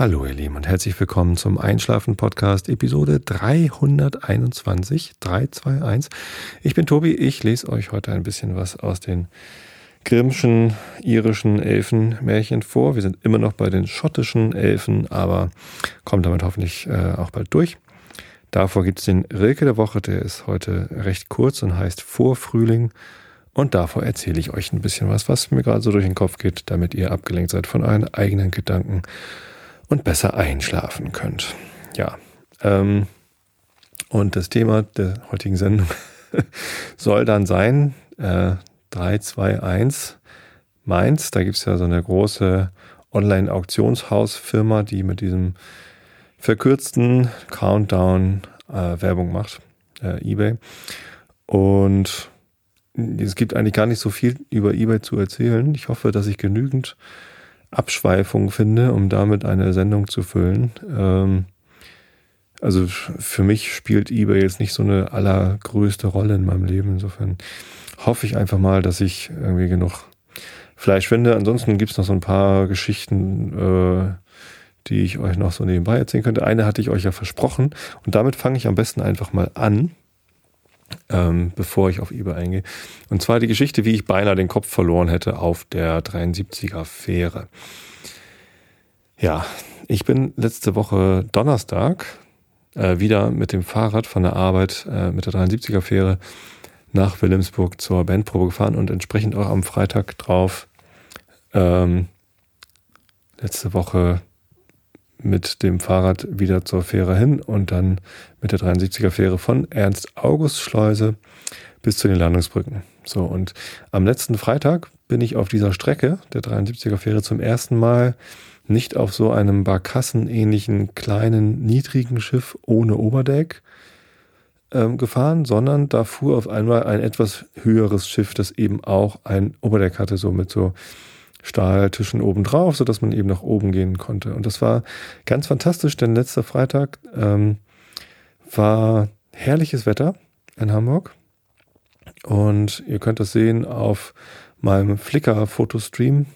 Hallo ihr Lieben und herzlich willkommen zum Einschlafen Podcast Episode 321 321. Ich bin Tobi, ich lese euch heute ein bisschen was aus den Grimmschen irischen Elfenmärchen vor. Wir sind immer noch bei den schottischen Elfen, aber kommen damit hoffentlich äh, auch bald durch. Davor gibt es den Rilke der Woche, der ist heute recht kurz und heißt Vorfrühling. Und davor erzähle ich euch ein bisschen was, was mir gerade so durch den Kopf geht, damit ihr abgelenkt seid von euren eigenen Gedanken und besser einschlafen könnt. Ja. Ähm, und das Thema der heutigen Sendung soll dann sein, äh, 321 Mainz. Da gibt es ja so eine große Online-Auktionshausfirma, die mit diesem verkürzten Countdown äh, Werbung macht, äh, eBay. Und es gibt eigentlich gar nicht so viel über eBay zu erzählen. Ich hoffe, dass ich genügend Abschweifung finde, um damit eine Sendung zu füllen. Ähm, also für mich spielt eBay jetzt nicht so eine allergrößte Rolle in meinem Leben. Insofern hoffe ich einfach mal, dass ich irgendwie genug Fleisch finde. Ansonsten gibt es noch so ein paar Geschichten, äh, die ich euch noch so nebenbei erzählen könnte. Eine hatte ich euch ja versprochen und damit fange ich am besten einfach mal an ähm, bevor ich auf eBay eingehe. Und zwar die Geschichte, wie ich beinahe den Kopf verloren hätte auf der 73er Fähre. Ja, ich bin letzte Woche Donnerstag äh, wieder mit dem Fahrrad von der Arbeit äh, mit der 73er Fähre nach Wilhelmsburg zur Bandprobe gefahren und entsprechend auch am Freitag drauf ähm, letzte Woche mit dem Fahrrad wieder zur Fähre hin und dann mit der 73er Fähre von Ernst August Schleuse bis zu den Landungsbrücken. So, und am letzten Freitag bin ich auf dieser Strecke der 73er Fähre zum ersten Mal nicht auf so einem Barkassenähnlichen kleinen, niedrigen Schiff ohne Oberdeck ähm, gefahren, sondern da fuhr auf einmal ein etwas höheres Schiff, das eben auch ein Oberdeck hatte, so mit so Stahltischen oben drauf, sodass man eben nach oben gehen konnte. Und das war ganz fantastisch, denn letzter Freitag ähm, war herrliches Wetter in Hamburg. Und ihr könnt das sehen auf meinem Flickr-Fotostream.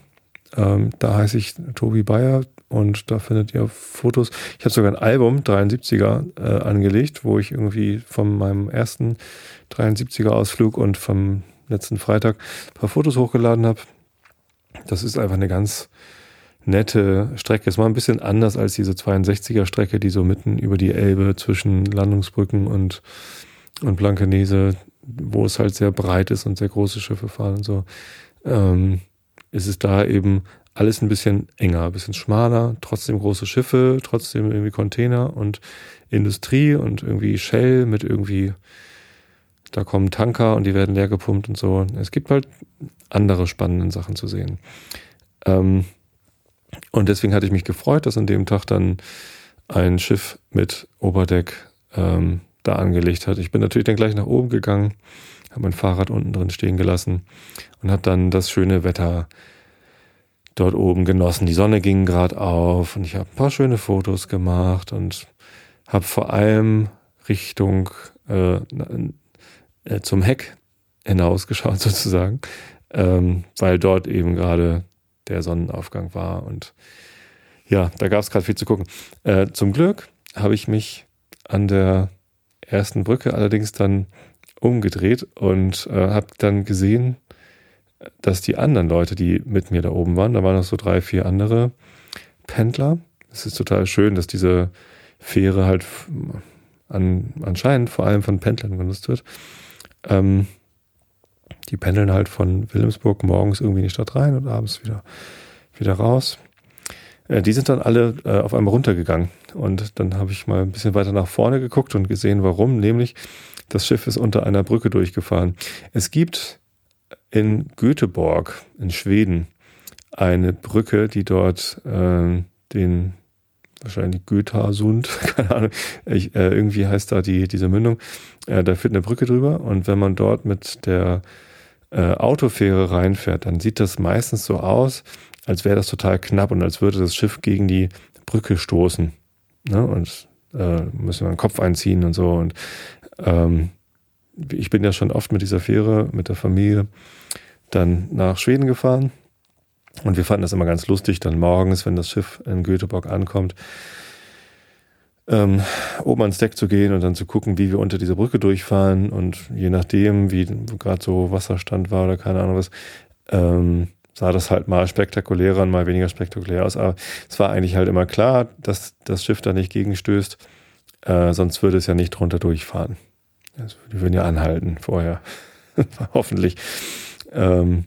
Ähm, da heiße ich Tobi Bayer und da findet ihr Fotos. Ich habe sogar ein Album 73er äh, angelegt, wo ich irgendwie von meinem ersten 73er Ausflug und vom letzten Freitag ein paar Fotos hochgeladen habe. Das ist einfach eine ganz nette Strecke. Es war ein bisschen anders als diese 62er Strecke, die so mitten über die Elbe zwischen Landungsbrücken und, und Blankenese, wo es halt sehr breit ist und sehr große Schiffe fahren und so, ähm, ist es da eben alles ein bisschen enger, ein bisschen schmaler, trotzdem große Schiffe, trotzdem irgendwie Container und Industrie und irgendwie Shell mit irgendwie da kommen Tanker und die werden leer gepumpt und so. Es gibt halt andere spannende Sachen zu sehen. Ähm, und deswegen hatte ich mich gefreut, dass an dem Tag dann ein Schiff mit Oberdeck ähm, da angelegt hat. Ich bin natürlich dann gleich nach oben gegangen, habe mein Fahrrad unten drin stehen gelassen und habe dann das schöne Wetter dort oben genossen. Die Sonne ging gerade auf und ich habe ein paar schöne Fotos gemacht und habe vor allem Richtung äh, äh, zum Heck hinausgeschaut sozusagen, ähm, weil dort eben gerade der Sonnenaufgang war und ja, da gab es gerade viel zu gucken. Äh, zum Glück habe ich mich an der ersten Brücke allerdings dann umgedreht und äh, habe dann gesehen, dass die anderen Leute, die mit mir da oben waren, da waren noch so drei, vier andere Pendler. Es ist total schön, dass diese Fähre halt an, anscheinend vor allem von Pendlern genutzt wird. Ähm, die pendeln halt von Wilhelmsburg morgens irgendwie in die Stadt rein und abends wieder, wieder raus. Äh, die sind dann alle äh, auf einmal runtergegangen. Und dann habe ich mal ein bisschen weiter nach vorne geguckt und gesehen, warum. Nämlich, das Schiff ist unter einer Brücke durchgefahren. Es gibt in Göteborg, in Schweden, eine Brücke, die dort äh, den wahrscheinlich Götasund, keine Ahnung, ich, äh, irgendwie heißt da die, diese Mündung, äh, da führt eine Brücke drüber und wenn man dort mit der äh, Autofähre reinfährt, dann sieht das meistens so aus, als wäre das total knapp und als würde das Schiff gegen die Brücke stoßen. Ne? Und äh, müssen wir den Kopf einziehen und so. Und ähm, ich bin ja schon oft mit dieser Fähre, mit der Familie, dann nach Schweden gefahren Und wir fanden das immer ganz lustig, dann morgens, wenn das Schiff in Göteborg ankommt, ähm, oben ans Deck zu gehen und dann zu gucken, wie wir unter dieser Brücke durchfahren und je nachdem, wie gerade so Wasserstand war oder keine Ahnung was, ähm, sah das halt mal spektakulärer und mal weniger spektakulär aus. Aber es war eigentlich halt immer klar, dass das Schiff da nicht gegenstößt, äh, sonst würde es ja nicht drunter durchfahren. Also, die würden ja anhalten vorher. Hoffentlich. Ähm,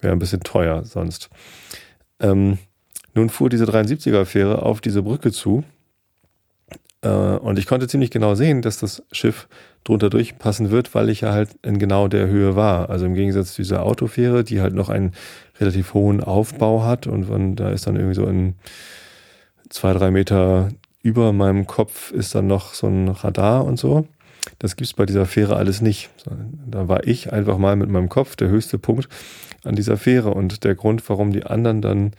Wäre ein bisschen teuer sonst. Ähm, nun fuhr diese 73er-Fähre auf diese Brücke zu äh, und ich konnte ziemlich genau sehen, dass das Schiff drunter durchpassen wird, weil ich ja halt in genau der Höhe war. Also im Gegensatz zu dieser Autofähre, die halt noch einen relativ hohen Aufbau hat und, und da ist dann irgendwie so in zwei, drei Meter über meinem Kopf ist dann noch so ein Radar und so. Das gibt's bei dieser Fähre alles nicht. Da war ich einfach mal mit meinem Kopf der höchste Punkt an dieser Fähre und der Grund, warum die anderen dann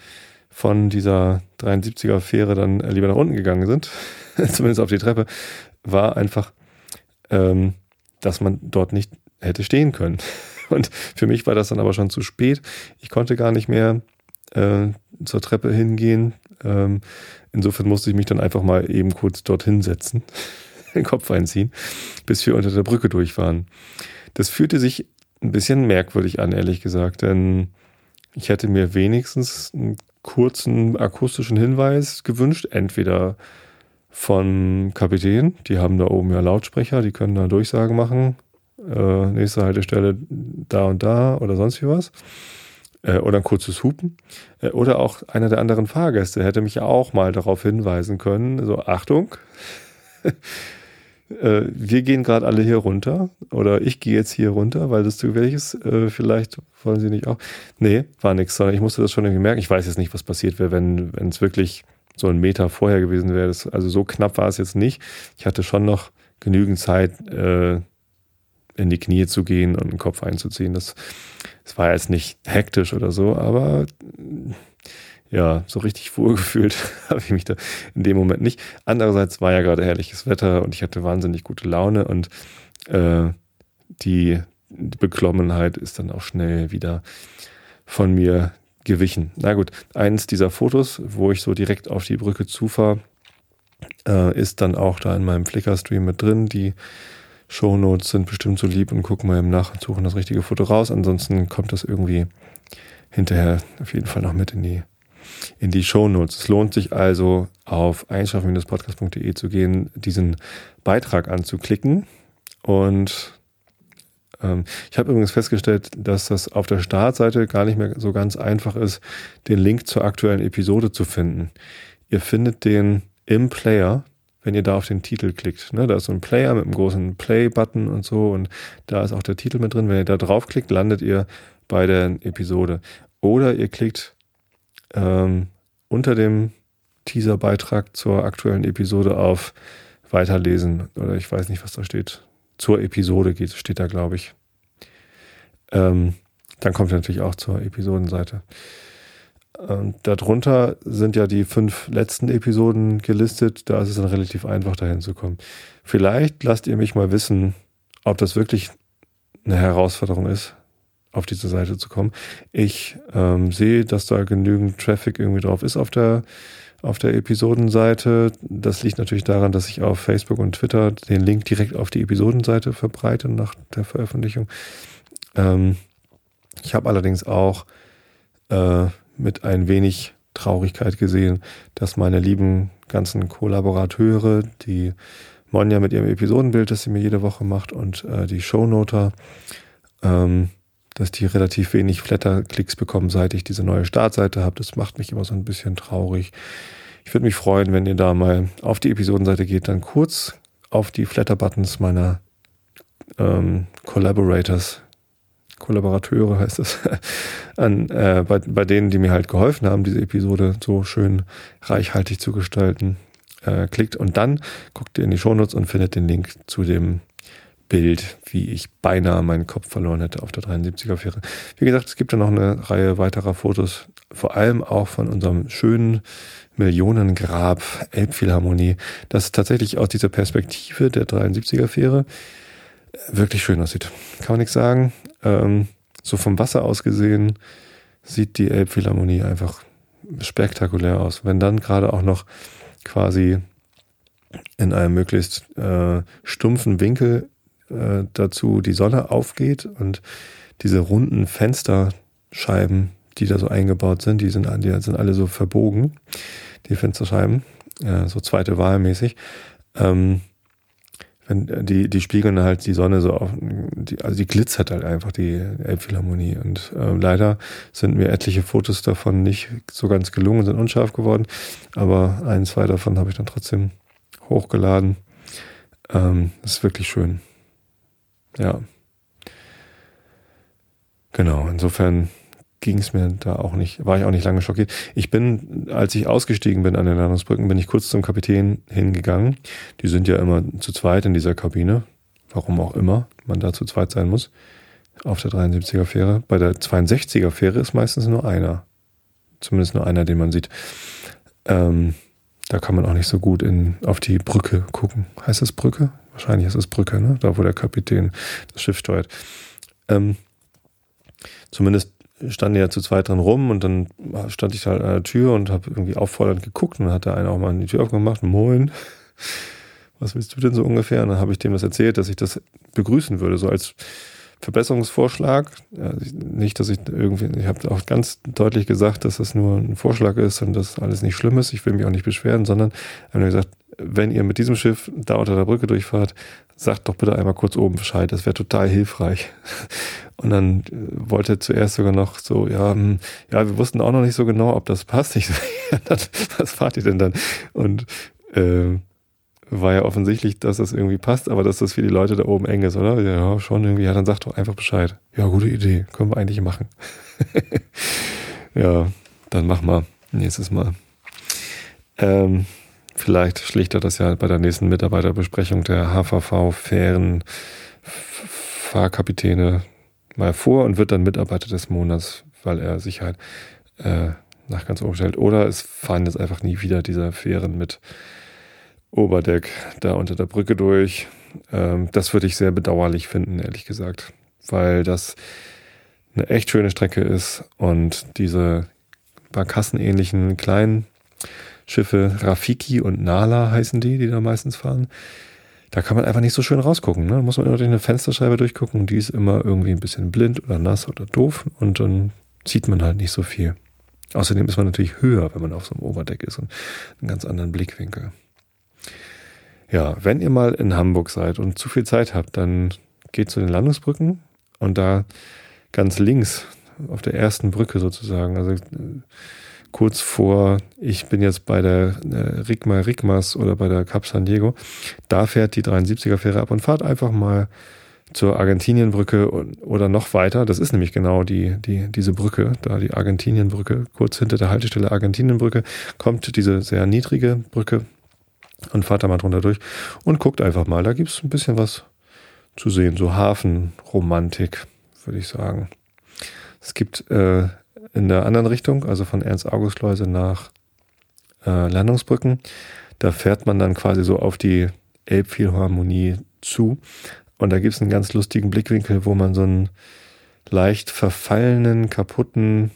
von dieser 73er Fähre dann lieber nach unten gegangen sind, zumindest auf die Treppe, war einfach, ähm, dass man dort nicht hätte stehen können. Und für mich war das dann aber schon zu spät. Ich konnte gar nicht mehr äh, zur Treppe hingehen. Ähm, insofern musste ich mich dann einfach mal eben kurz dorthin setzen, den Kopf einziehen, bis wir unter der Brücke durch waren. Das fühlte sich ein bisschen merkwürdig an, ehrlich gesagt, denn ich hätte mir wenigstens einen kurzen akustischen Hinweis gewünscht, entweder von Kapitän, die haben da oben ja Lautsprecher, die können da Durchsagen machen, äh, nächste Haltestelle da und da oder sonst wie was. Äh, oder ein kurzes Hupen. Äh, oder auch einer der anderen Fahrgäste hätte mich auch mal darauf hinweisen können, so Achtung, äh, wir gehen gerade alle hier runter oder ich gehe jetzt hier runter, weil das zu welches, äh, vielleicht wollen sie nicht auch. Nee, war nichts, sondern ich musste das schon irgendwie merken. Ich weiß jetzt nicht, was passiert wäre, wenn es wirklich so ein Meter vorher gewesen wäre. Das, also so knapp war es jetzt nicht. Ich hatte schon noch genügend Zeit, äh, in die Knie zu gehen und den Kopf einzuziehen. Das, das war jetzt nicht hektisch oder so, aber ja, so richtig wohlgefühlt habe ich mich da in dem Moment nicht. Andererseits war ja gerade herrliches Wetter und ich hatte wahnsinnig gute Laune und äh, die Beklommenheit ist dann auch schnell wieder von mir gewichen. Na gut, eins dieser Fotos, wo ich so direkt auf die Brücke zufahre, äh, ist dann auch da in meinem Flickr-Stream mit drin. Die Shownotes sind bestimmt so lieb und gucken mal im Nach und suchen das richtige Foto raus. Ansonsten kommt das irgendwie hinterher auf jeden Fall noch mit in die in die Shownotes. Es lohnt sich also, auf einschlafen-podcast.de zu gehen, diesen Beitrag anzuklicken. Und ähm, ich habe übrigens festgestellt, dass das auf der Startseite gar nicht mehr so ganz einfach ist, den Link zur aktuellen Episode zu finden. Ihr findet den im Player, wenn ihr da auf den Titel klickt. Ne, da ist so ein Player mit einem großen Play-Button und so und da ist auch der Titel mit drin. Wenn ihr da draufklickt, landet ihr bei der Episode. Oder ihr klickt ähm, unter dem Teaser-Beitrag zur aktuellen Episode auf Weiterlesen oder ich weiß nicht, was da steht. Zur Episode geht, steht da, glaube ich. Ähm, dann kommt natürlich auch zur Episodenseite. Ähm, darunter sind ja die fünf letzten Episoden gelistet. Da ist es dann relativ einfach, dahin zu kommen. Vielleicht lasst ihr mich mal wissen, ob das wirklich eine Herausforderung ist, auf diese Seite zu kommen. Ich ähm, sehe, dass da genügend Traffic irgendwie drauf ist auf der auf der Episodenseite. Das liegt natürlich daran, dass ich auf Facebook und Twitter den Link direkt auf die Episodenseite verbreite nach der Veröffentlichung. Ähm, ich habe allerdings auch äh, mit ein wenig Traurigkeit gesehen, dass meine lieben ganzen Kollaborateure, die Monja mit ihrem Episodenbild, das sie mir jede Woche macht, und äh, die Shownoter, ähm, dass die relativ wenig Flatter-Klicks bekommen, seit ich diese neue Startseite habe. Das macht mich immer so ein bisschen traurig. Ich würde mich freuen, wenn ihr da mal auf die Episodenseite geht, dann kurz auf die Flatter-Buttons meiner ähm, Collaborators, Kollaborateure heißt es, an, äh, bei, bei denen, die mir halt geholfen haben, diese Episode so schön reichhaltig zu gestalten, äh, klickt und dann guckt ihr in die Shownotes und findet den Link zu dem Bild, wie ich beinahe meinen Kopf verloren hätte auf der 73er-Fähre. Wie gesagt, es gibt ja noch eine Reihe weiterer Fotos, vor allem auch von unserem schönen Millionengrab Elbphilharmonie, das tatsächlich aus dieser Perspektive der 73er-Fähre wirklich schön aussieht. Kann man nichts sagen. Ähm, so vom Wasser aus gesehen sieht die Elbphilharmonie einfach spektakulär aus. Wenn dann gerade auch noch quasi in einem möglichst äh, stumpfen Winkel äh, dazu die Sonne aufgeht und diese runden Fensterscheiben, die da so eingebaut sind, die sind, die sind alle so verbogen, die Fensterscheiben, äh, so zweite Wahl mäßig. Ähm, wenn die, die spiegeln halt die Sonne so auf, die, also die glitzert halt einfach, die Elbphilharmonie. Und äh, leider sind mir etliche Fotos davon nicht so ganz gelungen, sind unscharf geworden. Aber ein, zwei davon habe ich dann trotzdem hochgeladen. Ähm, das ist wirklich schön. Ja. Genau, insofern ging es mir da auch nicht, war ich auch nicht lange schockiert. Ich bin, als ich ausgestiegen bin an den Landungsbrücken, bin ich kurz zum Kapitän hingegangen. Die sind ja immer zu zweit in dieser Kabine. Warum auch immer man da zu zweit sein muss. Auf der 73er Fähre. Bei der 62er Fähre ist meistens nur einer. Zumindest nur einer, den man sieht. Ähm, da kann man auch nicht so gut in, auf die Brücke gucken. Heißt das Brücke? Wahrscheinlich ist es Brücke, ne? Da, wo der Kapitän das Schiff steuert. Ähm, zumindest standen ja zu zweit dran rum und dann stand ich halt an der Tür und habe irgendwie auffordernd geguckt und dann hat der eine auch mal die Tür aufgemacht. Moin, was willst du denn so ungefähr? Und dann habe ich dem das erzählt, dass ich das begrüßen würde, so als Verbesserungsvorschlag. Ja, nicht, dass ich irgendwie, ich habe auch ganz deutlich gesagt, dass das nur ein Vorschlag ist und dass alles nicht schlimm ist. Ich will mich auch nicht beschweren, sondern habe gesagt, wenn ihr mit diesem Schiff da unter der Brücke durchfahrt, sagt doch bitte einmal kurz oben Bescheid, das wäre total hilfreich. Und dann äh, wollte er zuerst sogar noch so, ja, hm, ja, wir wussten auch noch nicht so genau, ob das passt. Ich so, ja, was fahrt ihr denn dann? Und äh, war ja offensichtlich, dass das irgendwie passt, aber dass das für die Leute da oben eng ist, oder? Ja, schon irgendwie. Ja, dann sag doch einfach Bescheid. Ja, gute Idee. Können wir eigentlich machen. ja, dann mach mal. Nächstes Mal. Ähm, vielleicht schlicht er das ja bei der nächsten Mitarbeiterbesprechung der HVV-Fähren Fahrkapitäne mal vor und wird dann Mitarbeiter des Monats, weil er sich halt äh, nach ganz oben stellt. Oder es fahren jetzt einfach nie wieder diese Fähren mit Oberdeck da unter der Brücke durch. Ähm, das würde ich sehr bedauerlich finden, ehrlich gesagt, weil das eine echt schöne Strecke ist und diese barkassenähnlichen kleinen Schiffe, Rafiki und Nala heißen die, die da meistens fahren, da kann man einfach nicht so schön rausgucken. Ne? Da muss man immer durch eine Fensterscheibe durchgucken die ist immer irgendwie ein bisschen blind oder nass oder doof und dann sieht man halt nicht so viel. Außerdem ist man natürlich höher, wenn man auf so einem Oberdeck ist und einen ganz anderen Blickwinkel. Ja, wenn ihr mal in Hamburg seid und zu viel Zeit habt, dann geht zu den Landungsbrücken und da ganz links auf der ersten Brücke sozusagen, also äh, kurz vor, ich bin jetzt bei der äh, Rigma Rigmas oder bei der Cap San Diego, da fährt die 73er Fähre ab und fahrt einfach mal zur Argentinienbrücke oder noch weiter. Das ist nämlich genau die, die, diese Brücke, da die Argentinienbrücke, kurz hinter der Haltestelle Argentinienbrücke, kommt diese sehr niedrige Brücke und fahrt da mal drunter durch und guckt einfach mal. Da gibt es ein bisschen was zu sehen, so Hafenromantik, würde ich sagen. Es gibt äh, in der anderen Richtung, also von Ernst-August-Schleuse nach äh, Landungsbrücken, da fährt man dann quasi so auf die Elbphilharmonie zu. Und da gibt es einen ganz lustigen Blickwinkel, wo man so einen leicht verfallenen, kaputten,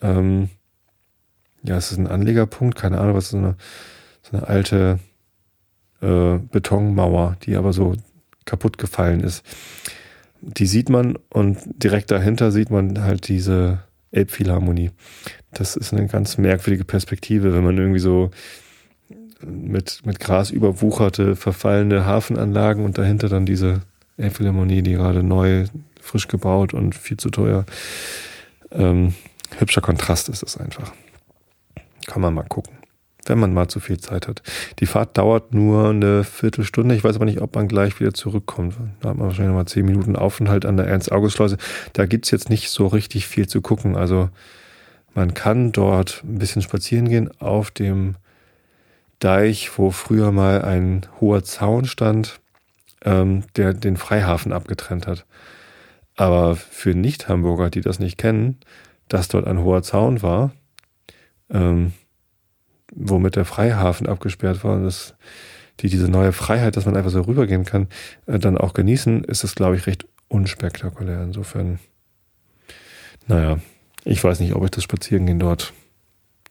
ähm, ja, es ist ein Anlegerpunkt, keine Ahnung, was ist so eine, so eine alte äh, Betonmauer, die aber so kaputt gefallen ist. Die sieht man und direkt dahinter sieht man halt diese Elbphilharmonie. Das ist eine ganz merkwürdige Perspektive, wenn man irgendwie so mit, mit Gras überwucherte, verfallene Hafenanlagen und dahinter dann diese Elbphilharmonie, die gerade neu, frisch gebaut und viel zu teuer. Ähm, hübscher Kontrast ist es einfach. Kann man mal gucken wenn man mal zu viel Zeit hat. Die Fahrt dauert nur eine Viertelstunde. Ich weiß aber nicht, ob man gleich wieder zurückkommt. Da hat man wahrscheinlich noch mal zehn Minuten Aufenthalt an der Ernst-August-Schleuse. Da gibt's jetzt nicht so richtig viel zu gucken. Also man kann dort ein bisschen spazieren gehen auf dem Deich, wo früher mal ein hoher Zaun stand, ähm, der den Freihafen abgetrennt hat. Aber für Nicht-Hamburger, die das nicht kennen, dass dort ein hoher Zaun war, ähm, womit der Freihafen abgesperrt und das, die diese neue Freiheit, dass man einfach so rübergehen kann, äh, dann auch genießen, ist das, glaube ich, recht unspektakulär. Insofern, naja, ich weiß nicht, ob ich das Spazierengehen dort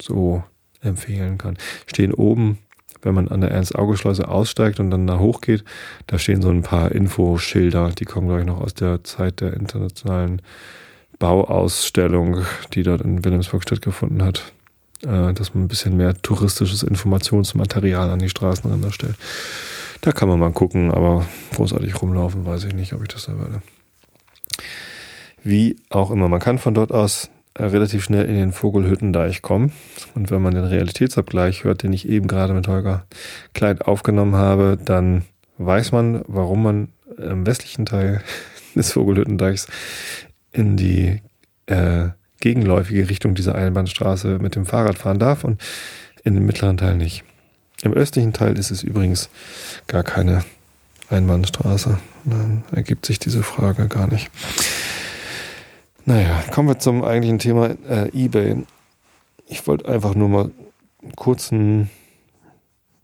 so empfehlen kann. Stehen oben, wenn man an der Ernst-Auge-Schleuse aussteigt und dann da hochgeht, da stehen so ein paar Infoschilder, die kommen, glaube ich, noch aus der Zeit der internationalen Bauausstellung, die dort in Wilhelmsburg stattgefunden hat, äh, dass man ein bisschen mehr touristisches Informationsmaterial an die Straßenränder stellt. Da kann man mal gucken, aber großartig rumlaufen, weiß ich nicht, ob ich das da werde. Wie auch immer, man kann von dort aus äh, relativ schnell in den Vogelhüttendeich kommen. Und wenn man den Realitätsabgleich hört, den ich eben gerade mit Holger Kleid aufgenommen habe, dann weiß man, warum man im westlichen Teil des Vogelhüttendeichs in die äh, gegenläufige Richtung dieser Einbahnstraße mit dem Fahrrad fahren darf und in dem mittleren Teil nicht. Im östlichen Teil ist es übrigens gar keine Einbahnstraße. Dann ergibt sich diese Frage gar nicht. Naja, kommen wir zum eigentlichen Thema äh, eBay. Ich wollte einfach nur mal einen kurzen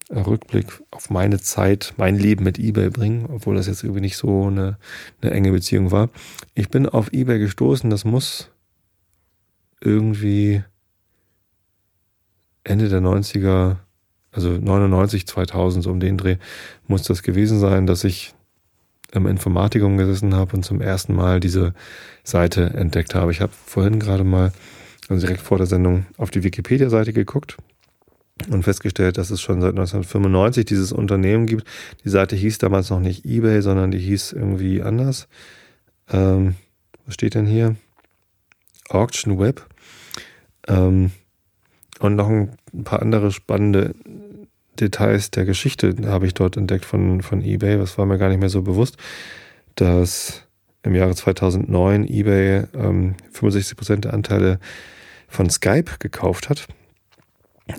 äh, Rückblick auf meine Zeit, mein Leben mit eBay bringen, obwohl das jetzt irgendwie nicht so eine, eine enge Beziehung war. Ich bin auf eBay gestoßen, das muss irgendwie Ende der 90er, also 99, 2000, so um den Dreh, muss das gewesen sein, dass ich im Informatikum gesessen habe und zum ersten Mal diese Seite entdeckt habe. Ich habe vorhin gerade mal, also direkt vor der Sendung, auf die Wikipedia-Seite geguckt und festgestellt, dass es schon seit 1995 dieses Unternehmen gibt. Die Seite hieß damals noch nicht eBay, sondern die hieß irgendwie anders. Ähm, was steht denn hier? Auction Web. Ähm, und noch ein paar andere spannende Details der Geschichte habe ich dort entdeckt von, von eBay. Das war mir gar nicht mehr so bewusst, dass im Jahre 2009 eBay ähm, 65 Prozent der Anteile von Skype gekauft hat,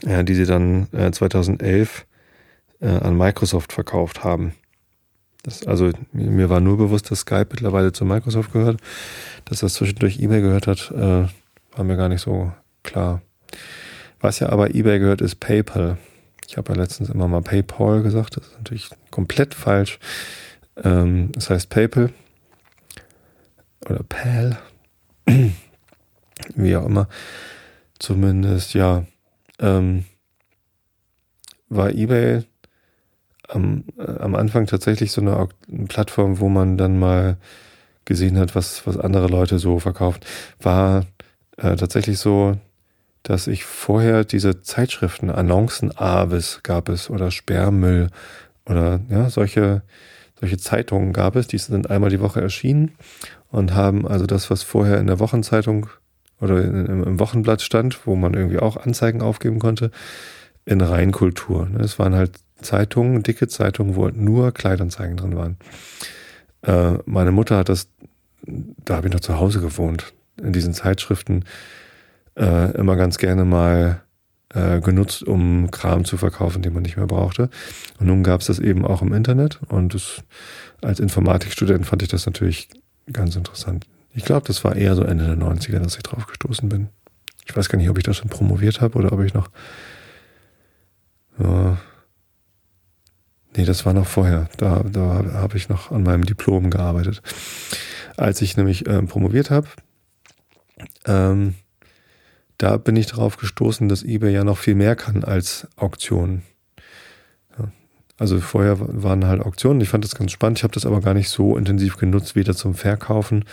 äh, die sie dann äh, 2011 äh, an Microsoft verkauft haben. Das, also mir war nur bewusst, dass Skype mittlerweile zu Microsoft gehört. Dass das zwischendurch eBay gehört hat, äh, war mir gar nicht so klar. Was ja aber eBay gehört, ist PayPal. Ich habe ja letztens immer mal PayPal gesagt, das ist natürlich komplett falsch. Ähm, das heißt PayPal oder PAL, wie auch immer. Zumindest, ja, ähm, war eBay am, äh, am Anfang tatsächlich so eine, eine, Plattform, wo man dann mal gesehen hat, was, was andere Leute so verkaufen. War äh, tatsächlich so, dass ich vorher diese Zeitschriften, Annoncen Avis gab es oder Sperrmüll oder ja, solche, solche Zeitungen gab es, die sind einmal die Woche erschienen und haben also das, was vorher in der Wochenzeitung oder im Wochenblatt stand, wo man irgendwie auch Anzeigen aufgeben konnte, in Reinkultur. Ne? Es waren halt Zeitungen, dicke Zeitungen, wo halt nur Kleidanzeigen drin waren. Äh, meine Mutter hat das, da habe ich noch zu Hause gewohnt, in diesen Zeitschriften äh, immer ganz gerne mal äh, genutzt, um Kram zu verkaufen, den man nicht mehr brauchte. Und nun gab es das eben auch im Internet und das, als Informatikstudent fand ich das natürlich ganz interessant. Ich glaube, das war eher so Ende der 90er, dass ich drauf gestoßen bin. Ich weiß gar nicht, ob ich das schon promoviert habe oder ob ich noch. Ja, nee, das war noch vorher. Da, da habe ich noch an meinem Diplom gearbeitet. Als ich nämlich ähm, promoviert habe, ähm, da bin ich darauf gestoßen, dass eBay ja noch viel mehr kann als Auktionen. Ja. Also vorher waren halt Auktionen. Ich fand das ganz spannend. Ich habe das aber gar nicht so intensiv genutzt, weder zum Verkaufen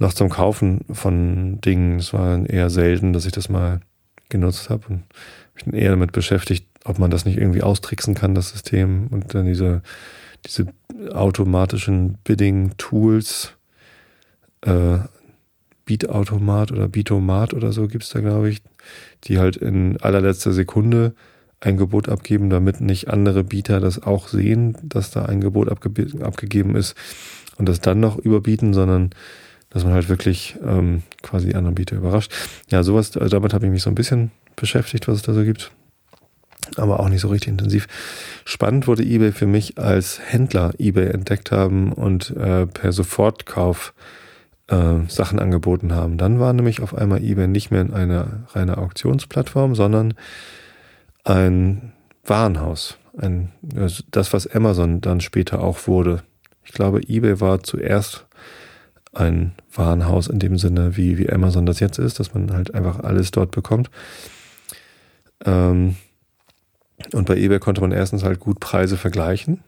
noch zum Kaufen von Dingen. Es war eher selten, dass ich das mal genutzt habe und mich dann eher damit beschäftigt, ob man das nicht irgendwie austricksen kann, das System und dann diese, diese automatischen Bidding-Tools äh, Beatautomat oder Beatomat oder so gibt es da, glaube ich, die halt in allerletzter Sekunde ein Gebot abgeben, damit nicht andere Bieter das auch sehen, dass da ein Gebot abge abgegeben ist und das dann noch überbieten, sondern dass man halt wirklich ähm, quasi die anderen Bieter überrascht. Ja, sowas, also damit habe ich mich so ein bisschen beschäftigt, was es da so gibt. Aber auch nicht so richtig intensiv. Spannend wurde eBay für mich, als Händler eBay entdeckt haben und äh, per Sofortkauf äh, Sachen angeboten haben. Dann war nämlich auf einmal eBay nicht mehr eine reine Auktionsplattform, sondern ein Warenhaus. Ein, das, was Amazon dann später auch wurde. Ich glaube, eBay war zuerst ein Warenhaus in dem Sinne, wie, wie Amazon das jetzt ist, dass man halt einfach alles dort bekommt. Ähm, und bei eBay konnte man erstens halt gut Preise vergleichen,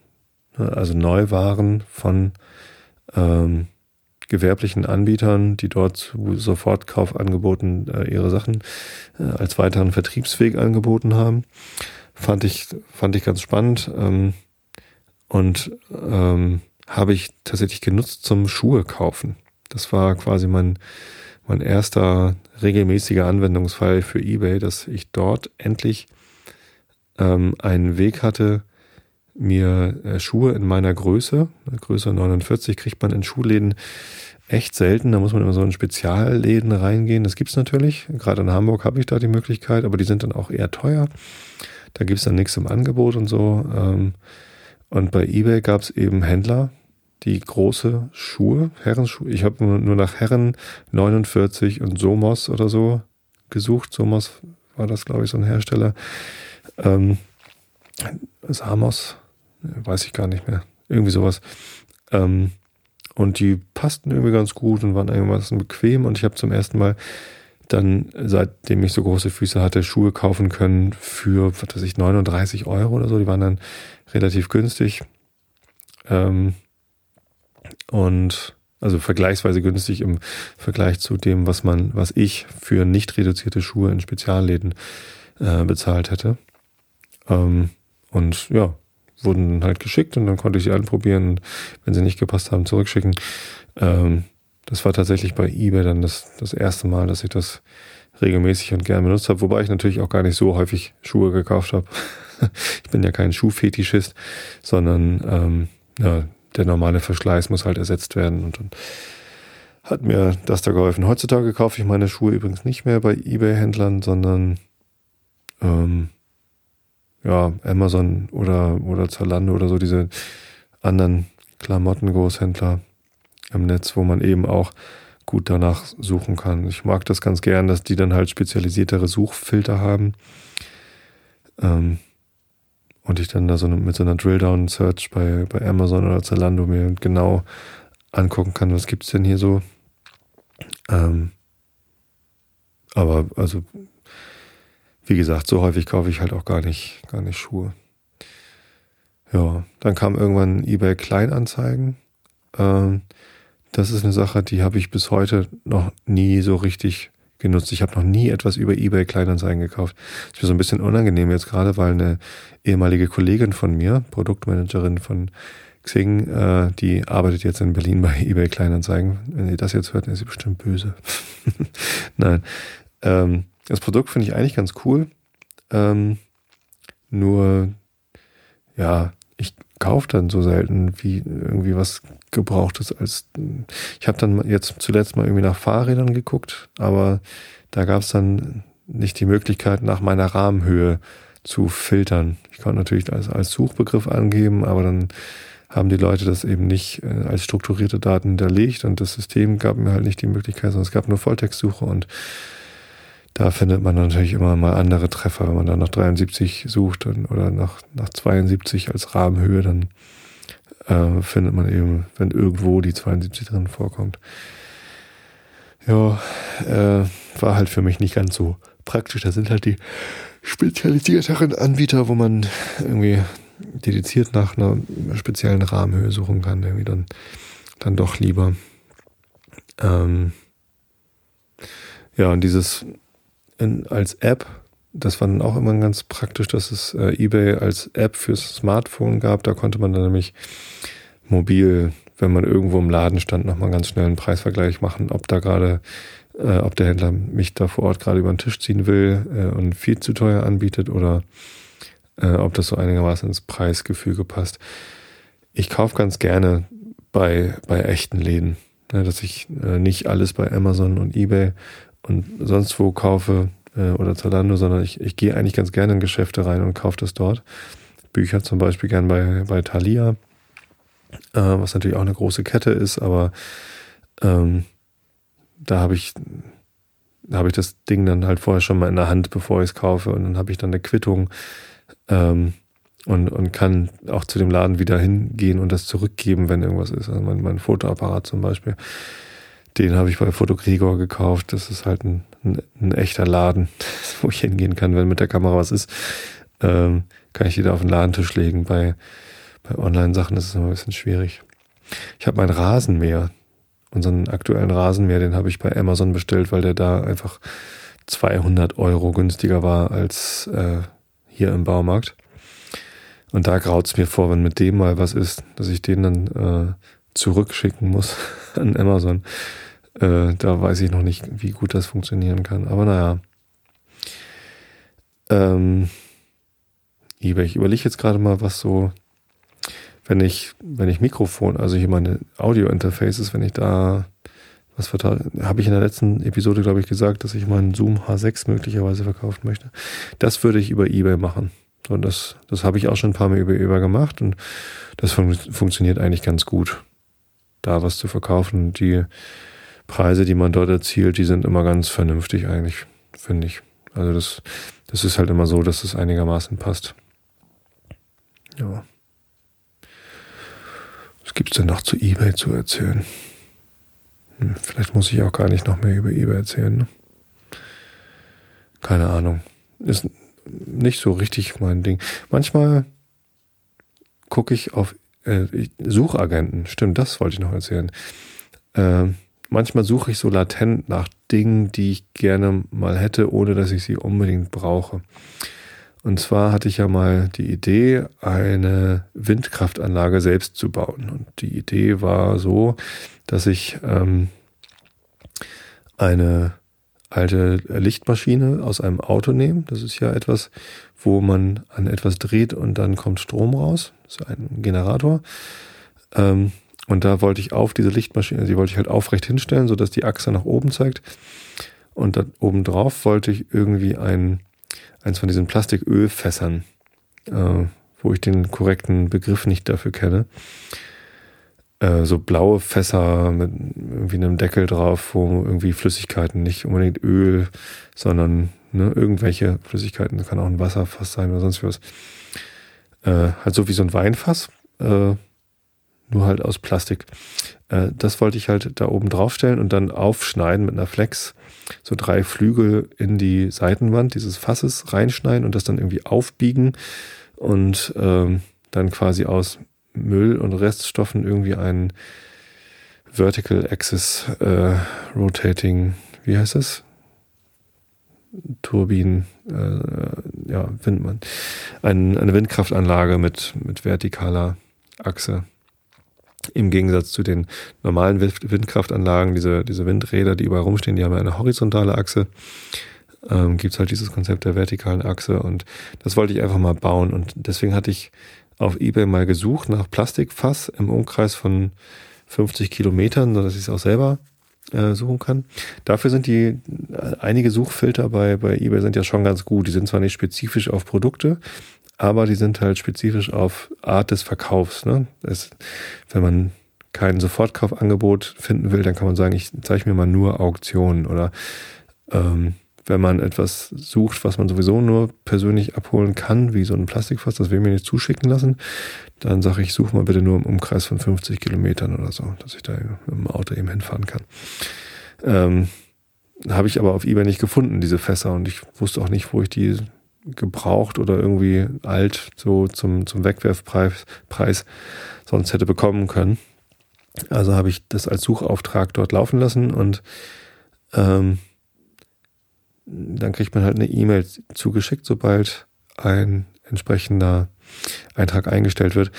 also Neuwaren von ähm, gewerblichen Anbietern, die dort zu Sofortkaufangeboten äh, ihre Sachen äh, als weiteren Vertriebsweg angeboten haben. Fand ich, fand ich ganz spannend ähm, und ähm, habe ich tatsächlich genutzt zum Schuhe kaufen. Das war quasi mein, mein erster regelmäßiger Anwendungsfall für eBay, dass ich dort endlich ähm, einen Weg hatte, mir äh, Schuhe in meiner Größe, Größe 49, kriegt man in Schuhläden echt selten. Da muss man immer so in Spezialläden reingehen. Das gibt's natürlich. Gerade in Hamburg habe ich da die Möglichkeit, aber die sind dann auch eher teuer. Da gibt's dann nichts im Angebot und so. Ähm, und bei eBay gab's eben Händler, die große Schuhe, Herrenschuhe. Ich habe nur nach Herren 49 und Somos oder so gesucht. Somos war das, glaube ich, so ein Hersteller. Ähm, Samos, weiß ich gar nicht mehr. Irgendwie sowas. Ähm, und die passten irgendwie ganz gut und waren einigermaßen bequem. Und ich habe zum ersten Mal dann, seitdem ich so große Füße hatte, Schuhe kaufen können für, was weiß ich, 39 Euro oder so. Die waren dann relativ günstig. Ähm, und also vergleichsweise günstig im Vergleich zu dem, was man, was ich für nicht reduzierte Schuhe in Spezialläden äh, bezahlt hätte. Ähm, und ja, wurden halt geschickt und dann konnte ich sie anprobieren. Wenn sie nicht gepasst haben, zurückschicken. Ähm, das war tatsächlich bei eBay dann das, das erste Mal, dass ich das regelmäßig und gern benutzt habe, wobei ich natürlich auch gar nicht so häufig Schuhe gekauft habe. ich bin ja kein Schuhfetischist, sondern ähm, ja, der normale Verschleiß muss halt ersetzt werden und dann hat mir das da geholfen. Heutzutage kaufe ich meine Schuhe übrigens nicht mehr bei eBay-Händlern, sondern ähm, ja, Amazon oder, oder Zalando oder so diese anderen Klamotten-Großhändler im Netz, wo man eben auch gut danach suchen kann. Ich mag das ganz gern, dass die dann halt spezialisiertere Suchfilter haben. Ähm, und ich dann da so mit so einer Drill-Down-Search bei, bei Amazon oder Zalando mir genau angucken kann, was gibt's denn hier so. Ähm, aber also, wie gesagt, so häufig kaufe ich halt auch gar nicht, gar nicht Schuhe. Ja, dann kam irgendwann eBay Kleinanzeigen. Ähm, das ist eine Sache, die habe ich bis heute noch nie so richtig genutzt. Ich habe noch nie etwas über eBay Kleinanzeigen gekauft. Das ist mir so ein bisschen unangenehm jetzt gerade, weil eine ehemalige Kollegin von mir, Produktmanagerin von Xing, äh, die arbeitet jetzt in Berlin bei eBay Kleinanzeigen. Wenn ihr das jetzt hört, ist sie bestimmt böse. Nein. Ähm, das Produkt finde ich eigentlich ganz cool. Ähm, nur, ja, ich kaufe dann so selten wie irgendwie was Gebrauchtes als ich habe dann jetzt zuletzt mal irgendwie nach Fahrrädern geguckt, aber da gab es dann nicht die Möglichkeit nach meiner Rahmenhöhe zu filtern. Ich konnte natürlich als, als Suchbegriff angeben, aber dann haben die Leute das eben nicht äh, als strukturierte Daten hinterlegt und das System gab mir halt nicht die Möglichkeit, sondern es gab nur Volltextsuche und da findet man natürlich immer mal andere Treffer. Wenn man dann nach 73 sucht dann, oder nach, nach 72 als Rahmenhöhe, dann äh, findet man eben, wenn irgendwo die 72 drin vorkommt. Ja, äh, war halt für mich nicht ganz so praktisch. Da sind halt die spezialisierteren Anbieter, wo man irgendwie dediziert nach einer speziellen Rahmenhöhe suchen kann, irgendwie dann, dann doch lieber. Ähm, ja, und dieses in, als App. Das war dann auch immer ganz praktisch, dass es äh, eBay als App fürs Smartphone gab. Da konnte man dann nämlich mobil, wenn man irgendwo im Laden stand, nochmal ganz schnell einen Preisvergleich machen, ob da gerade, äh, ob der Händler mich da vor Ort gerade über den Tisch ziehen will äh, und viel zu teuer anbietet oder äh, ob das so einigermaßen ins Preisgefüge passt. Ich kaufe ganz gerne bei, bei echten Läden, ne, dass ich äh, nicht alles bei Amazon und eBay und sonst wo kaufe äh, oder Zalando, sondern ich, ich gehe eigentlich ganz gerne in Geschäfte rein und kaufe das dort. Bücher zum Beispiel gern bei, bei Thalia, äh, was natürlich auch eine große Kette ist, aber ähm, da habe ich da habe ich das Ding dann halt vorher schon mal in der Hand, bevor ich es kaufe und dann habe ich dann eine Quittung ähm, und, und kann auch zu dem Laden wieder hingehen und das zurückgeben, wenn irgendwas ist. Also mein, mein Fotoapparat zum Beispiel Den habe ich bei Fotogregor gekauft. Das ist halt ein, ein, ein, echter Laden, wo ich hingehen kann, wenn mit der Kamera was ist. Ähm, kann ich die da auf den Ladentisch legen. Bei, bei Online-Sachen ist es immer ein bisschen schwierig. Ich habe mein Rasenmäher, unseren aktuellen Rasenmäher, den habe ich bei Amazon bestellt, weil der da einfach 200 Euro günstiger war als äh, hier im Baumarkt. Und da graut's mir vor, wenn mit dem mal was ist, dass ich den dann äh, zurückschicken muss an Amazon. Äh, da weiß ich noch nicht, wie gut das funktionieren kann. Aber naja. Ähm, eBay. Ich überlege jetzt gerade mal, was so, wenn ich, wenn ich Mikrofon, also hier meine Audio-Interfaces, wenn ich da was vertausche, habe ich in der letzten Episode, glaube ich, gesagt, dass ich meinen Zoom H6 möglicherweise verkaufen möchte. Das würde ich über eBay machen. Und das, das habe ich auch schon ein paar Mal über eBay gemacht und das fun funktioniert eigentlich ganz gut, da was zu verkaufen. Die Preise, die man dort erzielt, die sind immer ganz vernünftig eigentlich, finde ich. Also das, das ist halt immer so, dass es einigermaßen passt. Ja. Was gibt's denn noch zu eBay zu erzählen? Hm, vielleicht muss ich auch gar nicht noch mehr über eBay erzählen. Ne? Keine Ahnung. Ist nicht so richtig mein Ding. Manchmal gucke ich auf äh, Suchagenten. Stimmt, das wollte ich noch erzählen. Äh, manchmal suche ich so latent nach Dingen, die ich gerne mal hätte, ohne dass ich sie unbedingt brauche. Und zwar hatte ich ja mal die Idee, eine Windkraftanlage selbst zu bauen. Und die Idee war so, dass ich ähm, eine alte Lichtmaschine aus einem Auto nehme. Das ist ja etwas, wo man an etwas dreht und dann kommt Strom raus. Das ist ein Generator. Ähm, und da wollte ich auf diese Lichtmaschine, die wollte ich halt aufrecht hinstellen, sodass die Achse nach oben zeigt. Und da oben drauf wollte ich irgendwie ein eins von diesen Plastikölfässern, äh, wo ich den korrekten Begriff nicht dafür kenne. Äh, so blaue Fässer mit irgendwie einem Deckel drauf, wo irgendwie Flüssigkeiten, nicht unbedingt Öl, sondern ne, irgendwelche Flüssigkeiten, das kann auch ein Wasserfass sein oder sonst was. Äh, halt so wie so ein Weinfass, äh, nur halt aus Plastik. Äh, das wollte ich halt da oben draufstellen und dann aufschneiden mit einer Flex so drei Flügel in die Seitenwand dieses Fasses reinschneiden und das dann irgendwie aufbiegen und ähm, dann quasi aus Müll und Reststoffen irgendwie ein Vertical Axis äh, Rotating, wie heißt das? Turbinen, äh, ja, Windmann. Ein, eine Windkraftanlage mit, mit vertikaler Achse im Gegensatz zu den normalen Windkraftanlagen, diese, diese Windräder, die überall rumstehen, die haben ja eine horizontale Achse. Ähm, Gibt es halt dieses Konzept der vertikalen Achse und das wollte ich einfach mal bauen. Und deswegen hatte ich auf Ebay mal gesucht nach Plastikfass im Umkreis von 50 Kilometern, sodass ich es auch selber äh, suchen kann. Dafür sind die äh, einige Suchfilter bei, bei eBay sind ja schon ganz gut. Die sind zwar nicht spezifisch auf Produkte, aber die sind halt spezifisch auf Art des Verkaufs. Ne? Das, wenn man kein Sofortkaufangebot finden will, dann kann man sagen, ich zeige mir mal nur Auktionen oder ähm, wenn man etwas sucht, was man sowieso nur persönlich abholen kann, wie so ein Plastikfass, das will mir nicht zuschicken lassen, dann sage ich, suche mal bitte nur im Umkreis von 50 Kilometern oder so, dass ich da dem Auto eben hinfahren kann. Ähm, habe ich aber auf eBay nicht gefunden, diese Fässer, und ich wusste auch nicht, wo ich die gebraucht oder irgendwie alt so zum, zum Wegwerfpreis Preis sonst hätte bekommen können. Also habe ich das als Suchauftrag dort laufen lassen und ähm, dann kriegt man halt eine E-Mail zugeschickt, sobald ein entsprechender Eintrag eingestellt wird.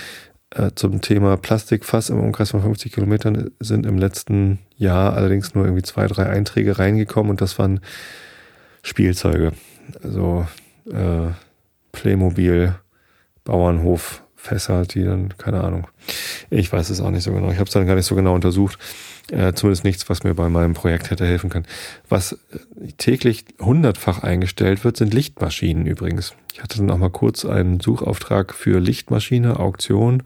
Äh, zum Thema Plastikfass im Umkreis von 50 Kilometern sind im letzten Jahr allerdings nur irgendwie zwei, drei Einträge reingekommen und das waren Spielzeuge. Also äh, Playmobil, Bauernhof, Fässer, die dann, keine Ahnung. Ich weiß es auch nicht so genau. Ich habe es dann gar nicht so genau untersucht. Äh, zumindest nichts, was mir bei meinem Projekt hätte helfen können. Was äh, täglich hundertfach eingestellt wird, sind Lichtmaschinen übrigens. Ich hatte dann auch mal kurz einen Suchauftrag für Lichtmaschine, Auktion.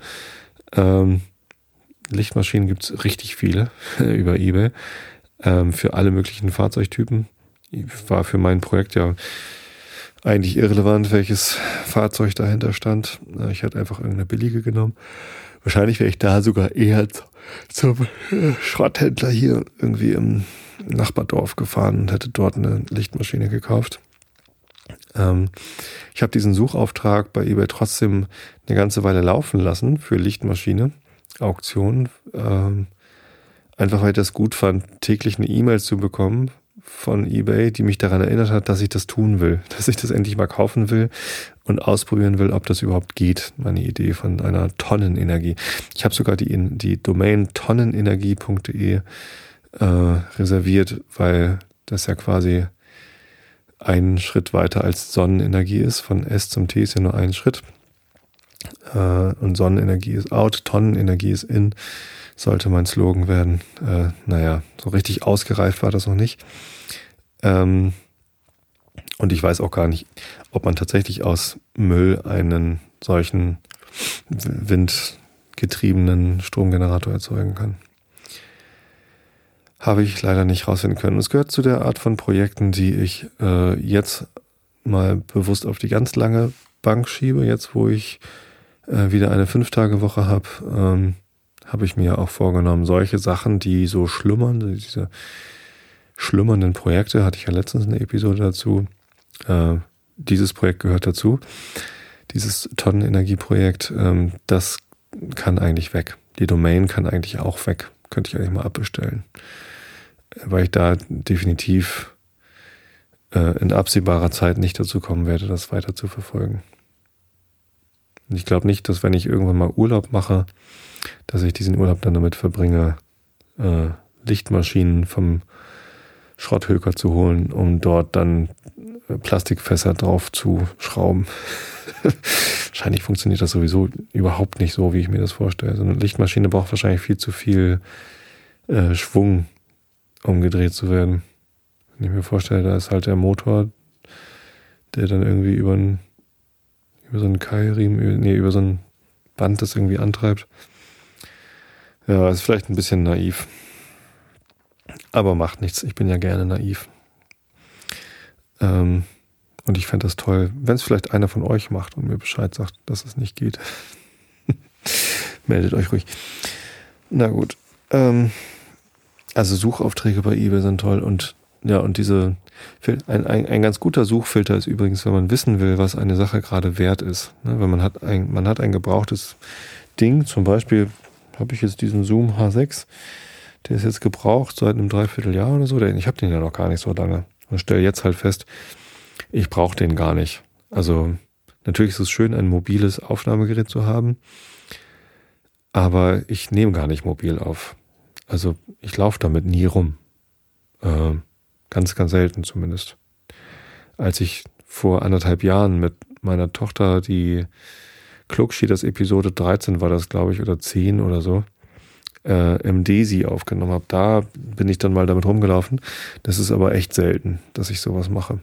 Ähm, Lichtmaschinen gibt's richtig viele über eBay ähm, für alle möglichen Fahrzeugtypen. War für mein Projekt ja eigentlich irrelevant, welches Fahrzeug dahinter stand. Ich hatte einfach irgendeine billige genommen. Wahrscheinlich wäre ich da sogar eher zum Schrotthändler hier irgendwie im Nachbardorf gefahren und hätte dort eine Lichtmaschine gekauft. Ähm, ich habe diesen Suchauftrag bei eBay trotzdem eine ganze Weile laufen lassen für Lichtmaschine, Auktionen. Ähm, einfach weil ich das gut fand, täglich eine E-Mail zu bekommen von eBay, die mich daran erinnert hat, dass ich das tun will, dass ich das endlich mal kaufen will und ausprobieren will, ob das überhaupt geht. Meine Idee von einer Tonnenenergie. Ich habe sogar die, die Domain tonnenenergie.de äh, reserviert, weil das ja quasi ein Schritt weiter als Sonnenenergie ist. Von S zum T ist ja nur ein Schritt. Äh, und Sonnenenergie ist out, Tonnenenergie ist in, sollte mein Slogan werden. Äh, naja, so richtig ausgereift war das noch nicht. Ähm, und ich weiß auch gar nicht, ob man tatsächlich aus Müll einen solchen windgetriebenen Stromgenerator erzeugen kann. Habe ich leider nicht rausfinden können. Es gehört zu der Art von Projekten, die ich äh, jetzt mal bewusst auf die ganz lange Bank schiebe. Jetzt, wo ich äh, wieder eine Fünf-Tage-Woche habe, ähm, habe ich mir auch vorgenommen, solche Sachen, die so schlummern, diese schlummernden Projekte, hatte ich ja letztens eine Episode dazu. Äh, dieses Projekt gehört dazu. Dieses Tonnenenergieprojekt, ähm, das kann eigentlich weg. Die Domain kann eigentlich auch weg. Könnte ich eigentlich mal abbestellen. Weil ich da definitiv äh, in absehbarer Zeit nicht dazu kommen werde, das weiter zu verfolgen. Und ich glaube nicht, dass wenn ich irgendwann mal Urlaub mache, dass ich diesen Urlaub dann damit verbringe, äh, Lichtmaschinen vom Schrotthöker zu holen, um dort dann äh, Plastikfässer drauf zu schrauben. wahrscheinlich funktioniert das sowieso überhaupt nicht so, wie ich mir das vorstelle. So eine Lichtmaschine braucht wahrscheinlich viel zu viel äh, Schwung, um gedreht zu werden. Wenn ich mir vorstelle, da ist halt der Motor, der dann irgendwie über, ein, über so einen Keilriemen, nee, über so ein Band das irgendwie antreibt. Ja, ist vielleicht ein bisschen naiv. Aber macht nichts. Ich bin ja gerne naiv. Ähm, und ich fände das toll, wenn es vielleicht einer von euch macht und mir Bescheid sagt, dass es nicht geht. Meldet euch ruhig. Na gut. Ähm, also Suchaufträge bei eBay sind toll und ja, und diese ein, ein, ein ganz guter Suchfilter ist übrigens, wenn man wissen will, was eine Sache gerade wert ist. Ne, wenn man hat ein, man hat ein gebrauchtes Ding, zum Beispiel habe ich jetzt diesen Zoom H6, der ist jetzt gebraucht seit einem Dreivierteljahr oder so. Ich habe den ja noch gar nicht so lange. Und stelle jetzt halt fest, ich brauche den gar nicht. Also natürlich ist es schön, ein mobiles Aufnahmegerät zu haben, aber ich nehme gar nicht mobil auf. Also ich laufe damit nie rum. Äh, ganz, ganz selten zumindest. Als ich vor anderthalb Jahren mit meiner Tochter die Klugschieders Episode 13 war das, glaube ich, oder 10 oder so, äh, im Desi aufgenommen habe. Da bin ich dann mal damit rumgelaufen. Das ist aber echt selten, dass ich sowas mache.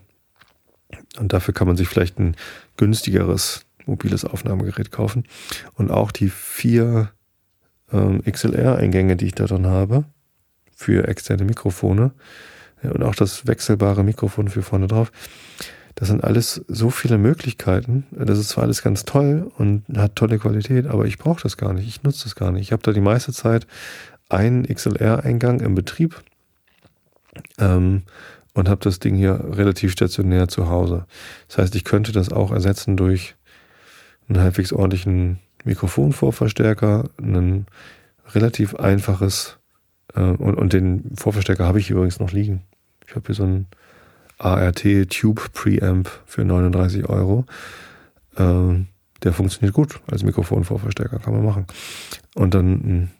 Und dafür kann man sich vielleicht ein günstigeres mobiles Aufnahmegerät kaufen. Und auch die vier ähm, XLR-Eingänge, die ich da drin habe, für externe Mikrofone und auch das wechselbare Mikrofon für vorne drauf, das sind alles so viele Möglichkeiten. Das ist zwar alles ganz toll und hat tolle Qualität, aber ich brauche das gar nicht. Ich nutze das gar nicht. Ich habe da die meiste Zeit einen XLR-Eingang im Betrieb ähm, und habe das Ding hier relativ stationär zu Hause. Das heißt, ich könnte das auch ersetzen durch einen halbwegs ordentlichen Mikrofonvorverstärker, ein relativ einfaches äh, und, und den Vorverstärker habe ich übrigens noch liegen. Ich habe hier so einen ART Tube Preamp für 39 Euro. Ähm, der funktioniert gut als Mikrofonvorverstärker, kann man machen. Und dann ein,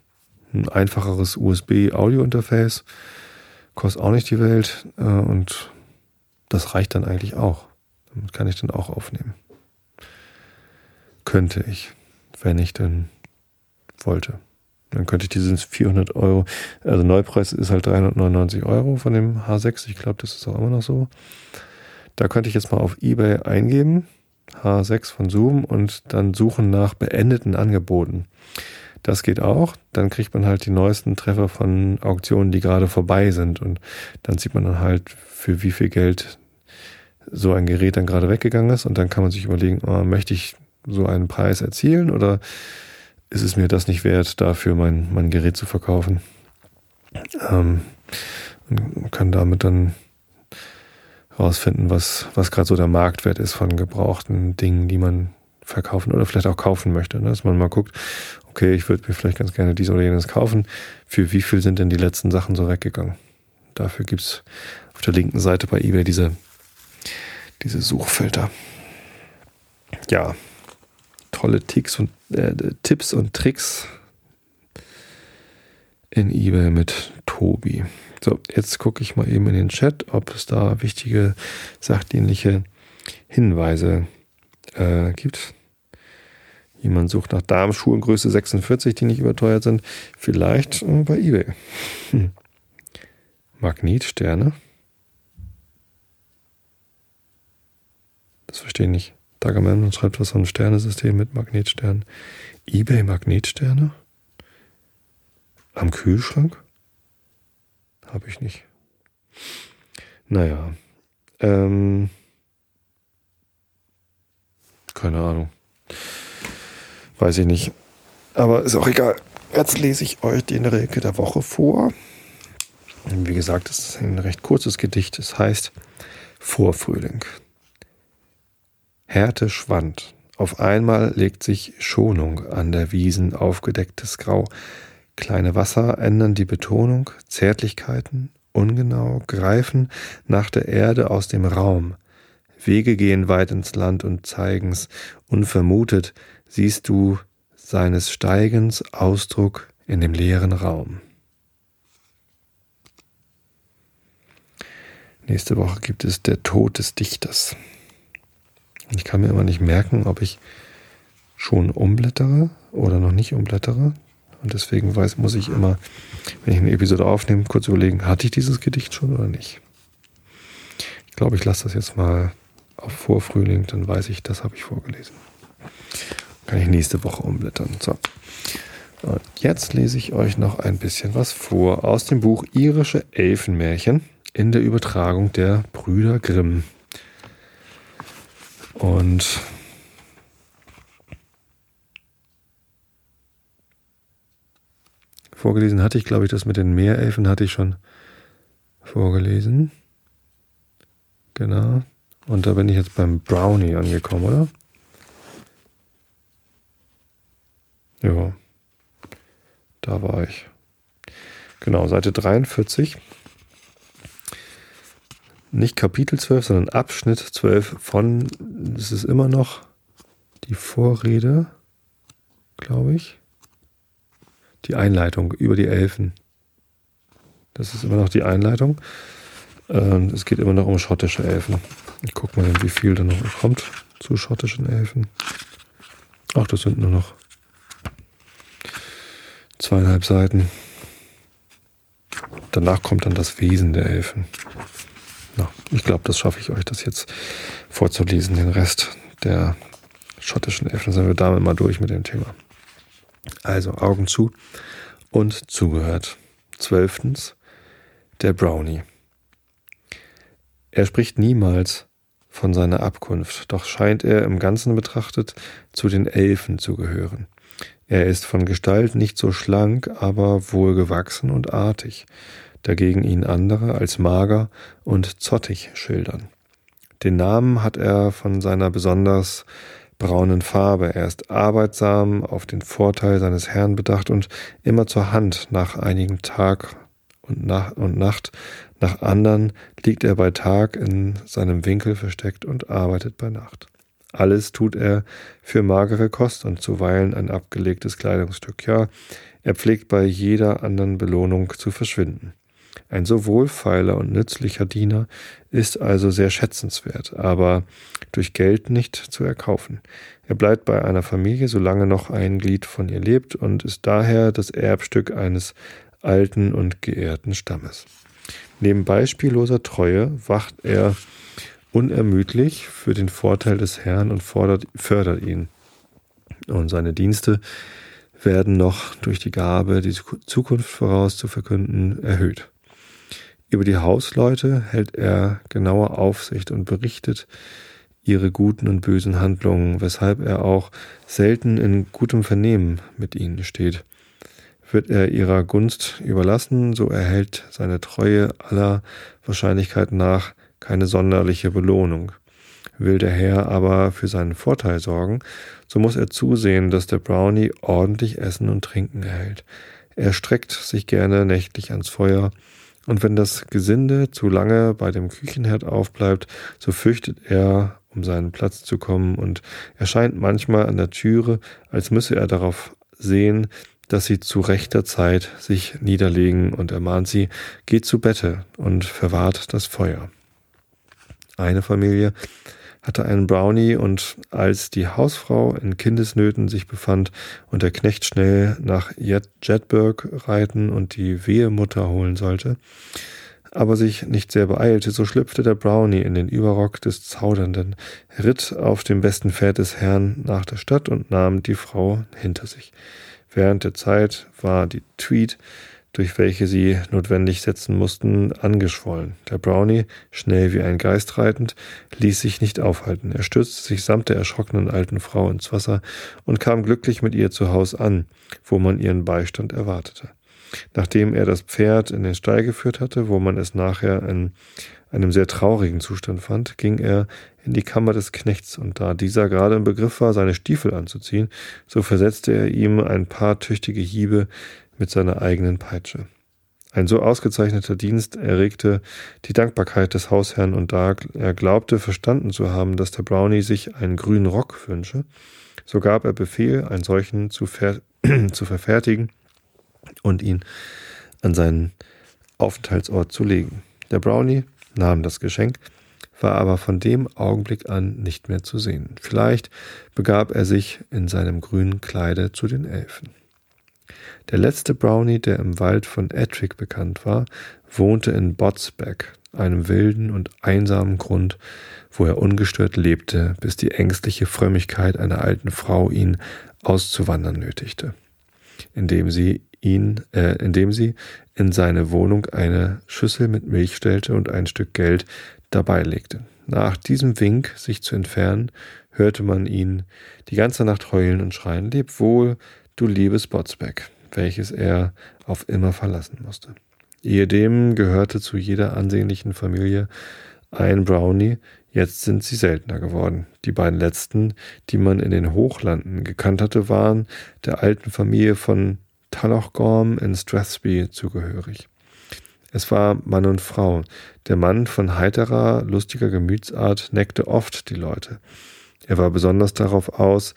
ein einfacheres USB-Audio-Interface, kostet auch nicht die Welt äh, und das reicht dann eigentlich auch. Damit kann ich dann auch aufnehmen. Könnte ich, wenn ich denn wollte. Dann könnte ich diesen 400 Euro, also Neupreis ist halt 399 Euro von dem H6. Ich glaube, das ist auch immer noch so. Da könnte ich jetzt mal auf eBay eingeben, H6 von Zoom und dann suchen nach beendeten Angeboten. Das geht auch. Dann kriegt man halt die neuesten Treffer von Auktionen, die gerade vorbei sind. Und dann sieht man dann halt, für wie viel Geld so ein Gerät dann gerade weggegangen ist. Und dann kann man sich überlegen, oh, möchte ich so einen Preis erzielen oder ist es mir das nicht wert, dafür mein, mein Gerät zu verkaufen. Ähm, und kann damit dann rausfinden, was, was gerade so der Marktwert ist von gebrauchten Dingen, die man verkaufen oder vielleicht auch kaufen möchte. Ne? Dass man mal guckt, okay, ich würde mir vielleicht ganz gerne dies oder jenes kaufen. Für wie viel sind denn die letzten Sachen so weggegangen? Dafür gibt's auf der linken Seite bei eBay diese, diese Suchfilter. Ja, tolle Ticks und, äh, Tipps und Tricks in eBay mit Tobi. So, jetzt gucke ich mal eben in den Chat, ob es da wichtige sachdienliche Hinweise äh, gibt. Jemand sucht nach Darmschuhen Größe 46, die nicht überteuert sind. Vielleicht äh, bei eBay. Hm. Magnetsterne. Das verstehe ich nicht. Dagaman schreibt was von Sternesystem mit Magnetsternen. eBay Magnetsterne? Am Kühlschrank? Habe ich nicht. Naja. Ähm, keine Ahnung. Weiß ich nicht. Aber ist auch egal. Jetzt lese ich euch den Rilke der Woche vor. Wie gesagt, es ist ein recht kurzes Gedicht. Es heißt Vorfrühling. Härte schwand. Auf einmal legt sich Schonung an der Wiesen aufgedecktes Grau. Kleine Wasser ändern die Betonung, Zärtlichkeiten, ungenau, greifen nach der Erde aus dem Raum. Wege gehen weit ins Land und zeigen's, unvermutet siehst du seines Steigens Ausdruck in dem leeren Raum. Nächste Woche gibt es der Tod des Dichters. Ich kann mir immer nicht merken, ob ich schon umblättere oder noch nicht umblättere. Und deswegen weiß, muss ich immer, wenn ich eine Episode aufnehme, kurz überlegen, hatte ich dieses Gedicht schon oder nicht. Ich glaube, ich lasse das jetzt mal auf Vorfrühling, dann weiß ich, das habe ich vorgelesen. Kann ich nächste Woche umblättern. So. Und jetzt lese ich euch noch ein bisschen was vor aus dem Buch Irische Elfenmärchen in der Übertragung der Brüder Grimm. Und vorgelesen hatte ich, glaube ich, das mit den Meerelfen hatte ich schon vorgelesen. Genau. Und da bin ich jetzt beim Brownie angekommen, oder? Ja. Da war ich. Genau, Seite 43 nicht Kapitel 12, sondern Abschnitt 12 von, es ist immer noch die Vorrede, glaube ich. Die Einleitung über die Elfen. Das ist immer noch die Einleitung. Ähm, es geht immer noch um schottische Elfen. Ich gucke mal, wie viel da noch kommt zu schottischen Elfen. Ach, das sind nur noch zweieinhalb Seiten. Danach kommt dann das Wesen der Elfen. Ich glaube, das schaffe ich euch, das jetzt vorzulesen. Den Rest der schottischen Elfen sind wir damit mal durch mit dem Thema. Also Augen zu und zugehört. Zwölftens, der Brownie. Er spricht niemals von seiner Abkunft, doch scheint er im Ganzen betrachtet zu den Elfen zu gehören. Er ist von Gestalt nicht so schlank, aber wohlgewachsen und artig dagegen ihn andere als mager und zottig schildern. Den Namen hat er von seiner besonders braunen Farbe. Er ist arbeitsam, auf den Vorteil seines Herrn bedacht und immer zur Hand nach einigen Tag und, nach und Nacht. Nach anderen liegt er bei Tag in seinem Winkel versteckt und arbeitet bei Nacht. Alles tut er für magere Kost und zuweilen ein abgelegtes Kleidungsstück. Ja, er pflegt bei jeder anderen Belohnung zu verschwinden. Ein so wohlfeiler und nützlicher Diener ist also sehr schätzenswert, aber durch Geld nicht zu erkaufen. Er bleibt bei einer Familie, solange noch ein Glied von ihr lebt und ist daher das Erbstück eines alten und geehrten Stammes. Neben beispielloser Treue wacht er unermüdlich für den Vorteil des Herrn und fordert, fördert ihn. Und seine Dienste werden noch durch die Gabe, die Zukunft voraus zu verkünden, erhöht. Über die Hausleute hält er genaue Aufsicht und berichtet ihre guten und bösen Handlungen, weshalb er auch selten in gutem Vernehmen mit ihnen steht. Wird er ihrer Gunst überlassen, so erhält seine Treue aller Wahrscheinlichkeit nach keine sonderliche Belohnung. Will der Herr aber für seinen Vorteil sorgen, so muss er zusehen, dass der Brownie ordentlich Essen und Trinken erhält. Er streckt sich gerne nächtlich ans Feuer, und wenn das Gesinde zu lange bei dem Küchenherd aufbleibt, so fürchtet er, um seinen Platz zu kommen, und erscheint manchmal an der Türe, als müsse er darauf sehen, dass sie zu rechter Zeit sich niederlegen und ermahnt sie, geht zu Bette und verwahrt das Feuer. Eine Familie hatte einen Brownie und als die Hausfrau in Kindesnöten sich befand und der Knecht schnell nach Jedburg reiten und die Wehemutter holen sollte, aber sich nicht sehr beeilte, so schlüpfte der Brownie in den Überrock des Zaudernden, ritt auf dem besten Pferd des Herrn nach der Stadt und nahm die Frau hinter sich. Während der Zeit war die Tweed durch welche sie notwendig setzen mussten, angeschwollen. Der Brownie, schnell wie ein Geist reitend, ließ sich nicht aufhalten. Er stürzte sich samt der erschrockenen alten Frau ins Wasser und kam glücklich mit ihr zu Haus an, wo man ihren Beistand erwartete. Nachdem er das Pferd in den Stall geführt hatte, wo man es nachher in einem sehr traurigen Zustand fand, ging er in die Kammer des Knechts, und da dieser gerade im Begriff war, seine Stiefel anzuziehen, so versetzte er ihm ein paar tüchtige Hiebe mit seiner eigenen Peitsche. Ein so ausgezeichneter Dienst erregte die Dankbarkeit des Hausherrn, und da er glaubte verstanden zu haben, dass der Brownie sich einen grünen Rock wünsche, so gab er Befehl, einen solchen zu, ver zu verfertigen und ihn an seinen Aufenthaltsort zu legen. Der Brownie nahm das Geschenk, war aber von dem Augenblick an nicht mehr zu sehen. Vielleicht begab er sich in seinem grünen Kleide zu den Elfen. Der letzte Brownie, der im Wald von Ettrick bekannt war, wohnte in Botsbeck, einem wilden und einsamen Grund, wo er ungestört lebte, bis die ängstliche Frömmigkeit einer alten Frau ihn auszuwandern nötigte, indem sie ihn, äh, indem sie in seine Wohnung eine Schüssel mit Milch stellte und ein Stück Geld dabei legte. Nach diesem Wink, sich zu entfernen, hörte man ihn die ganze Nacht heulen und schreien, Leb wohl, du liebes Botsbeck welches er auf immer verlassen musste. Ehedem gehörte zu jeder ansehnlichen Familie ein Brownie, jetzt sind sie seltener geworden. Die beiden letzten, die man in den Hochlanden gekannt hatte, waren der alten Familie von Tullochgorm in Strathspey zugehörig. Es war Mann und Frau. Der Mann von heiterer, lustiger Gemütsart neckte oft die Leute. Er war besonders darauf aus,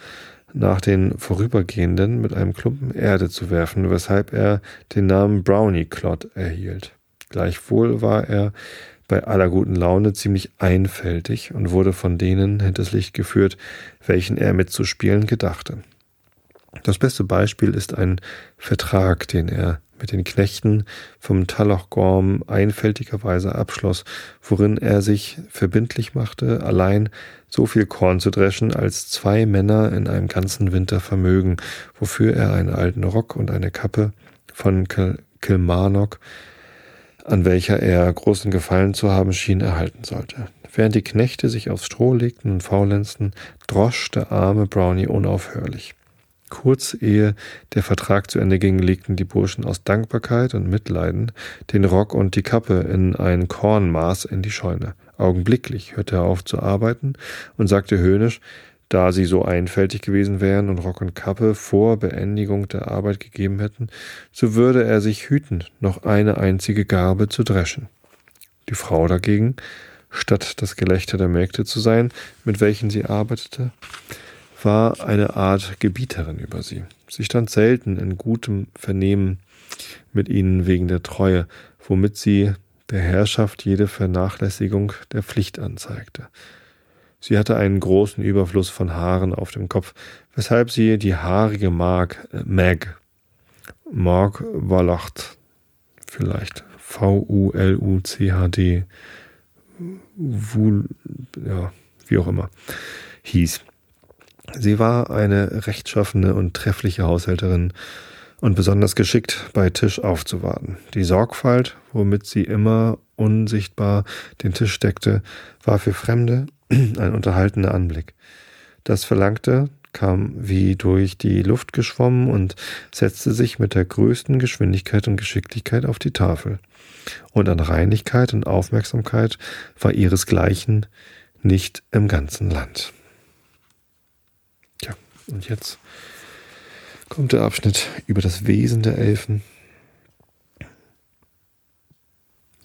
nach den Vorübergehenden mit einem Klumpen Erde zu werfen, weshalb er den Namen Brownie Clod erhielt. Gleichwohl war er bei aller guten Laune ziemlich einfältig und wurde von denen hinters Licht geführt, welchen er mitzuspielen gedachte. Das beste Beispiel ist ein Vertrag, den er mit den Knechten vom Talochgorm einfältigerweise abschloss, worin er sich verbindlich machte, allein so viel Korn zu dreschen, als zwei Männer in einem ganzen Winter vermögen, wofür er einen alten Rock und eine Kappe von Kilmarnock, an welcher er großen Gefallen zu haben schien, erhalten sollte. Während die Knechte sich aufs Stroh legten und faulenzten, drosch der arme Brownie unaufhörlich. Kurz ehe der Vertrag zu Ende ging, legten die Burschen aus Dankbarkeit und Mitleiden den Rock und die Kappe in ein Kornmaß in die Scheune. Augenblicklich hörte er auf zu arbeiten und sagte höhnisch, da sie so einfältig gewesen wären und Rock und Kappe vor Beendigung der Arbeit gegeben hätten, so würde er sich hüten, noch eine einzige Garbe zu dreschen. Die Frau dagegen, statt das Gelächter der Mägde zu sein, mit welchen sie arbeitete, war eine Art Gebieterin über sie. Sie stand selten in gutem Vernehmen mit ihnen wegen der Treue, womit sie der Herrschaft jede Vernachlässigung der Pflicht anzeigte. Sie hatte einen großen Überfluss von Haaren auf dem Kopf, weshalb sie die haarige Mag, äh, Mag, Mark Wallacht, vielleicht V-U-L-U-C-H-D, ja, wie auch immer, hieß. Sie war eine rechtschaffene und treffliche Haushälterin und besonders geschickt bei Tisch aufzuwarten. Die Sorgfalt, womit sie immer unsichtbar den Tisch deckte, war für Fremde ein unterhaltender Anblick. Das Verlangte kam wie durch die Luft geschwommen und setzte sich mit der größten Geschwindigkeit und Geschicklichkeit auf die Tafel. Und an Reinigkeit und Aufmerksamkeit war ihresgleichen nicht im ganzen Land. Und jetzt kommt der Abschnitt über das Wesen der Elfen.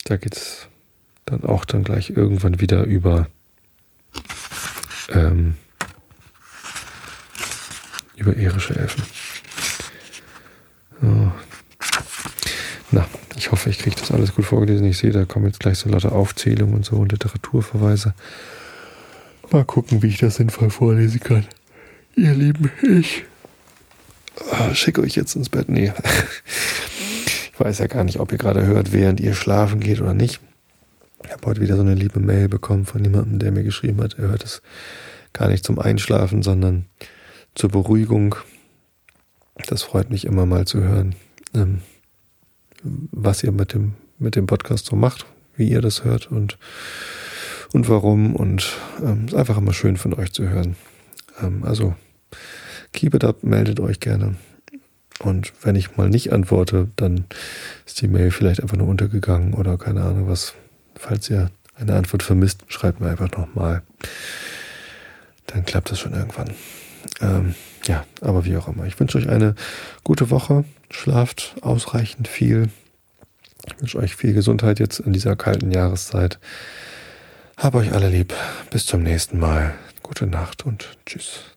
Da geht es dann auch dann gleich irgendwann wieder über ähm, über irische Elfen. So. Na, ich hoffe, ich kriege das alles gut vorgelesen. Ich sehe, da kommen jetzt gleich so lauter Aufzählungen und so und Literaturverweise. Mal gucken, wie ich das sinnvoll vorlesen kann. Ihr Lieben, ich ah, schicke euch jetzt ins Bett. Nee. Ich weiß ja gar nicht, ob ihr gerade hört, während ihr schlafen geht oder nicht. Ich habe heute wieder so eine liebe Mail bekommen von jemandem, der mir geschrieben hat, er hört es gar nicht zum Einschlafen, sondern zur Beruhigung. Das freut mich immer mal zu hören, ähm, was ihr mit dem, mit dem Podcast so macht, wie ihr das hört und, und warum. Und ähm, ist einfach immer schön von euch zu hören. Ähm, also keep it up, meldet euch gerne. Und wenn ich mal nicht antworte, dann ist die Mail vielleicht einfach nur untergegangen oder keine Ahnung was. Falls ihr eine Antwort vermisst, schreibt mir einfach nochmal. Dann klappt das schon irgendwann. Ähm, ja, aber wie auch immer. Ich wünsche euch eine gute Woche. Schlaft ausreichend viel. Ich wünsche euch viel Gesundheit jetzt in dieser kalten Jahreszeit. Hab euch alle lieb. Bis zum nächsten Mal. Gute Nacht und tschüss.